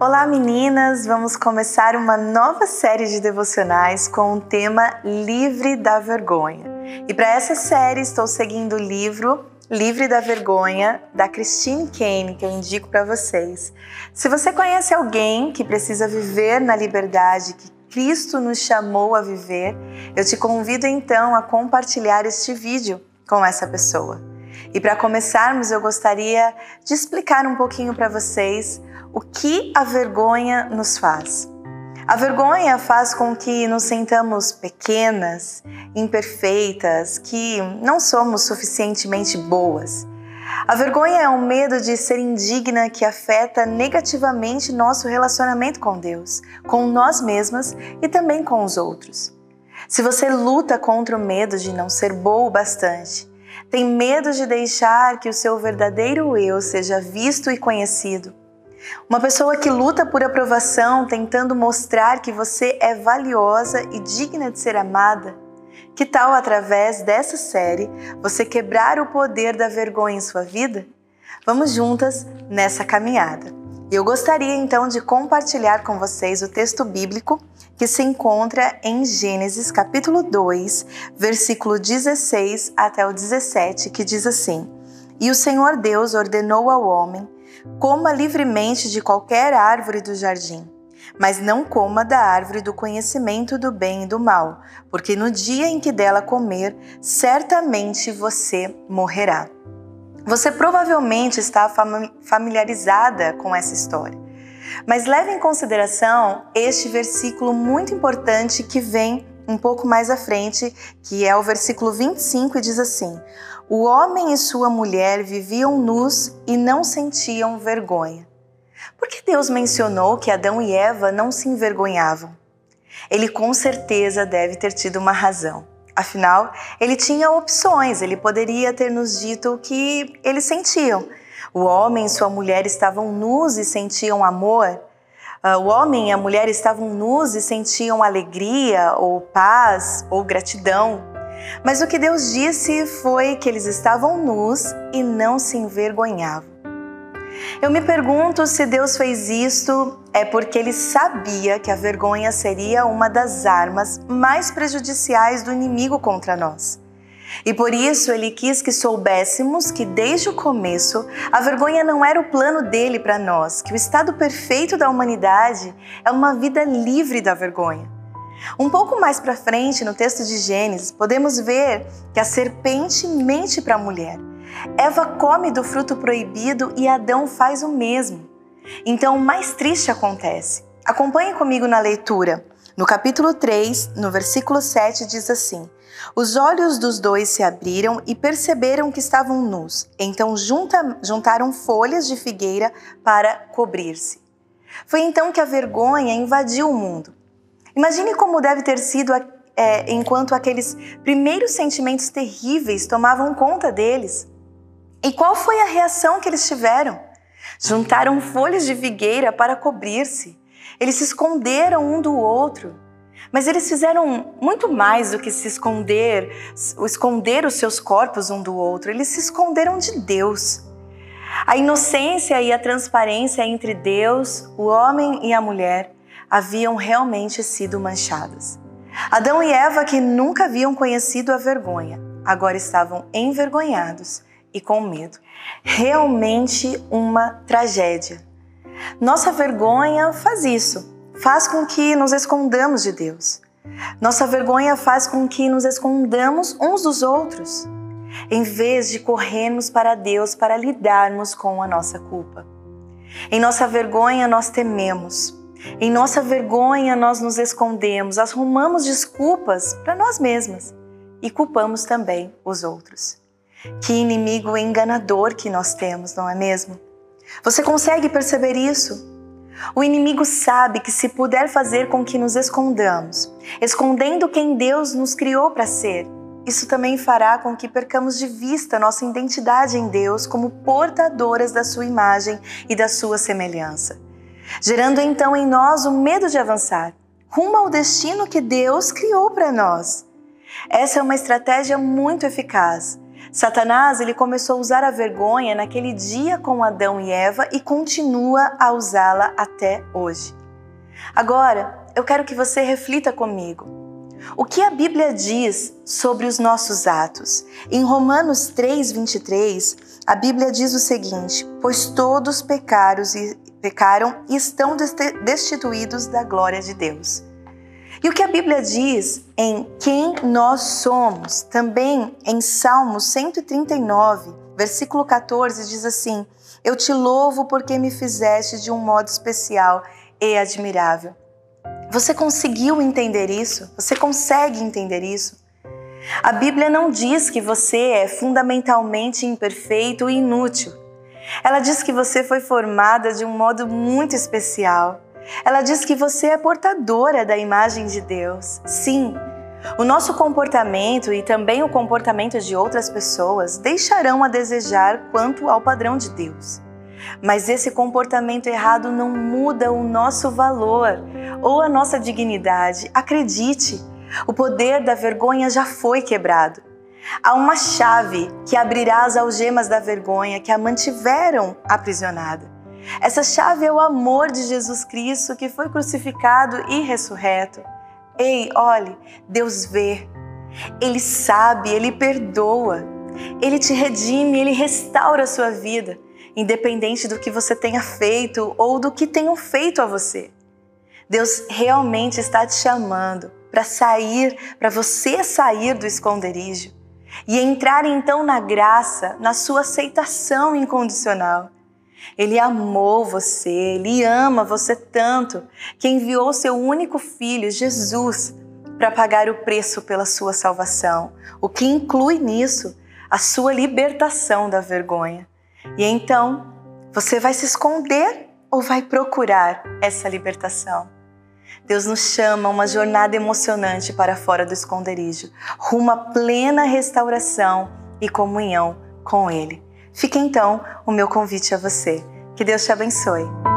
Olá meninas, vamos começar uma nova série de devocionais com o tema Livre da Vergonha. E para essa série estou seguindo o livro Livre da Vergonha da Christine Kane, que eu indico para vocês. Se você conhece alguém que precisa viver na liberdade que Cristo nos chamou a viver, eu te convido então a compartilhar este vídeo com essa pessoa. E para começarmos, eu gostaria de explicar um pouquinho para vocês o que a vergonha nos faz. A vergonha faz com que nos sentamos pequenas, imperfeitas, que não somos suficientemente boas. A vergonha é um medo de ser indigna que afeta negativamente nosso relacionamento com Deus, com nós mesmas e também com os outros. Se você luta contra o medo de não ser boa o bastante, tem medo de deixar que o seu verdadeiro eu seja visto e conhecido, uma pessoa que luta por aprovação, tentando mostrar que você é valiosa e digna de ser amada. Que tal, através dessa série, você quebrar o poder da vergonha em sua vida? Vamos juntas nessa caminhada. Eu gostaria então de compartilhar com vocês o texto bíblico que se encontra em Gênesis capítulo 2, versículo 16 até o 17, que diz assim: E o Senhor Deus ordenou ao homem Coma livremente de qualquer árvore do jardim, mas não coma da árvore do conhecimento do bem e do mal, porque no dia em que dela comer, certamente você morrerá. Você provavelmente está familiarizada com essa história, mas leve em consideração este versículo muito importante que vem um pouco mais à frente, que é o versículo 25 e diz assim: o homem e sua mulher viviam nus e não sentiam vergonha. Por que Deus mencionou que Adão e Eva não se envergonhavam? Ele com certeza deve ter tido uma razão. Afinal, ele tinha opções, ele poderia ter nos dito o que eles sentiam. O homem e sua mulher estavam nus e sentiam amor. Ah, o homem e a mulher estavam nus e sentiam alegria, ou paz, ou gratidão. Mas o que Deus disse foi que eles estavam nus e não se envergonhavam. Eu me pergunto se Deus fez isto é porque ele sabia que a vergonha seria uma das armas mais prejudiciais do inimigo contra nós. E por isso ele quis que soubéssemos que desde o começo a vergonha não era o plano dele para nós, que o estado perfeito da humanidade é uma vida livre da vergonha. Um pouco mais para frente, no texto de Gênesis, podemos ver que a serpente mente para a mulher. Eva come do fruto proibido e Adão faz o mesmo. Então, o mais triste acontece. Acompanhe comigo na leitura. No capítulo 3, no versículo 7, diz assim: Os olhos dos dois se abriram e perceberam que estavam nus. Então junta, juntaram folhas de figueira para cobrir-se. Foi então que a vergonha invadiu o mundo. Imagine como deve ter sido é, enquanto aqueles primeiros sentimentos terríveis tomavam conta deles. E qual foi a reação que eles tiveram? Juntaram folhas de figueira para cobrir-se. Eles se esconderam um do outro. Mas eles fizeram muito mais do que se esconder, esconder os seus corpos um do outro. Eles se esconderam de Deus. A inocência e a transparência entre Deus, o homem e a mulher haviam realmente sido manchadas. Adão e Eva, que nunca haviam conhecido a vergonha, agora estavam envergonhados e com medo. Realmente uma tragédia. Nossa vergonha faz isso, faz com que nos escondamos de Deus. Nossa vergonha faz com que nos escondamos uns dos outros, em vez de corrermos para Deus para lidarmos com a nossa culpa. Em nossa vergonha, nós tememos, em nossa vergonha, nós nos escondemos, arrumamos desculpas para nós mesmas e culpamos também os outros. Que inimigo enganador que nós temos, não é mesmo? Você consegue perceber isso? O inimigo sabe que se puder fazer com que nos escondamos, escondendo quem Deus nos criou para ser, isso também fará com que percamos de vista nossa identidade em Deus como portadoras da sua imagem e da sua semelhança gerando então em nós o medo de avançar, rumo ao destino que Deus criou para nós. Essa é uma estratégia muito eficaz. Satanás ele começou a usar a vergonha naquele dia com Adão e Eva e continua a usá-la até hoje. Agora, eu quero que você reflita comigo. O que a Bíblia diz sobre os nossos atos? Em Romanos 3:23, a Bíblia diz o seguinte: "Pois todos pecaram e pecaram e estão destituídos da glória de Deus." E o que a Bíblia diz em quem nós somos, também em Salmos 139, versículo 14, diz assim: Eu te louvo porque me fizeste de um modo especial e admirável. Você conseguiu entender isso? Você consegue entender isso? A Bíblia não diz que você é fundamentalmente imperfeito e inútil. Ela diz que você foi formada de um modo muito especial ela diz que você é portadora da imagem de Deus. Sim, o nosso comportamento e também o comportamento de outras pessoas deixarão a desejar quanto ao padrão de Deus. Mas esse comportamento errado não muda o nosso valor ou a nossa dignidade. Acredite, o poder da vergonha já foi quebrado. Há uma chave que abrirá as algemas da vergonha que a mantiveram aprisionada. Essa chave é o amor de Jesus Cristo que foi crucificado e ressurreto. Ei, olhe, Deus vê, Ele sabe, Ele perdoa, Ele te redime, Ele restaura a sua vida, independente do que você tenha feito ou do que tenham feito a você. Deus realmente está te chamando para sair, para você sair do esconderijo e entrar então na graça, na sua aceitação incondicional. Ele amou você, ele ama você tanto que enviou seu único filho, Jesus, para pagar o preço pela sua salvação, o que inclui nisso a sua libertação da vergonha. E então, você vai se esconder ou vai procurar essa libertação? Deus nos chama a uma jornada emocionante para fora do esconderijo, rumo à plena restauração e comunhão com Ele. Fica então o meu convite a você. Que Deus te abençoe.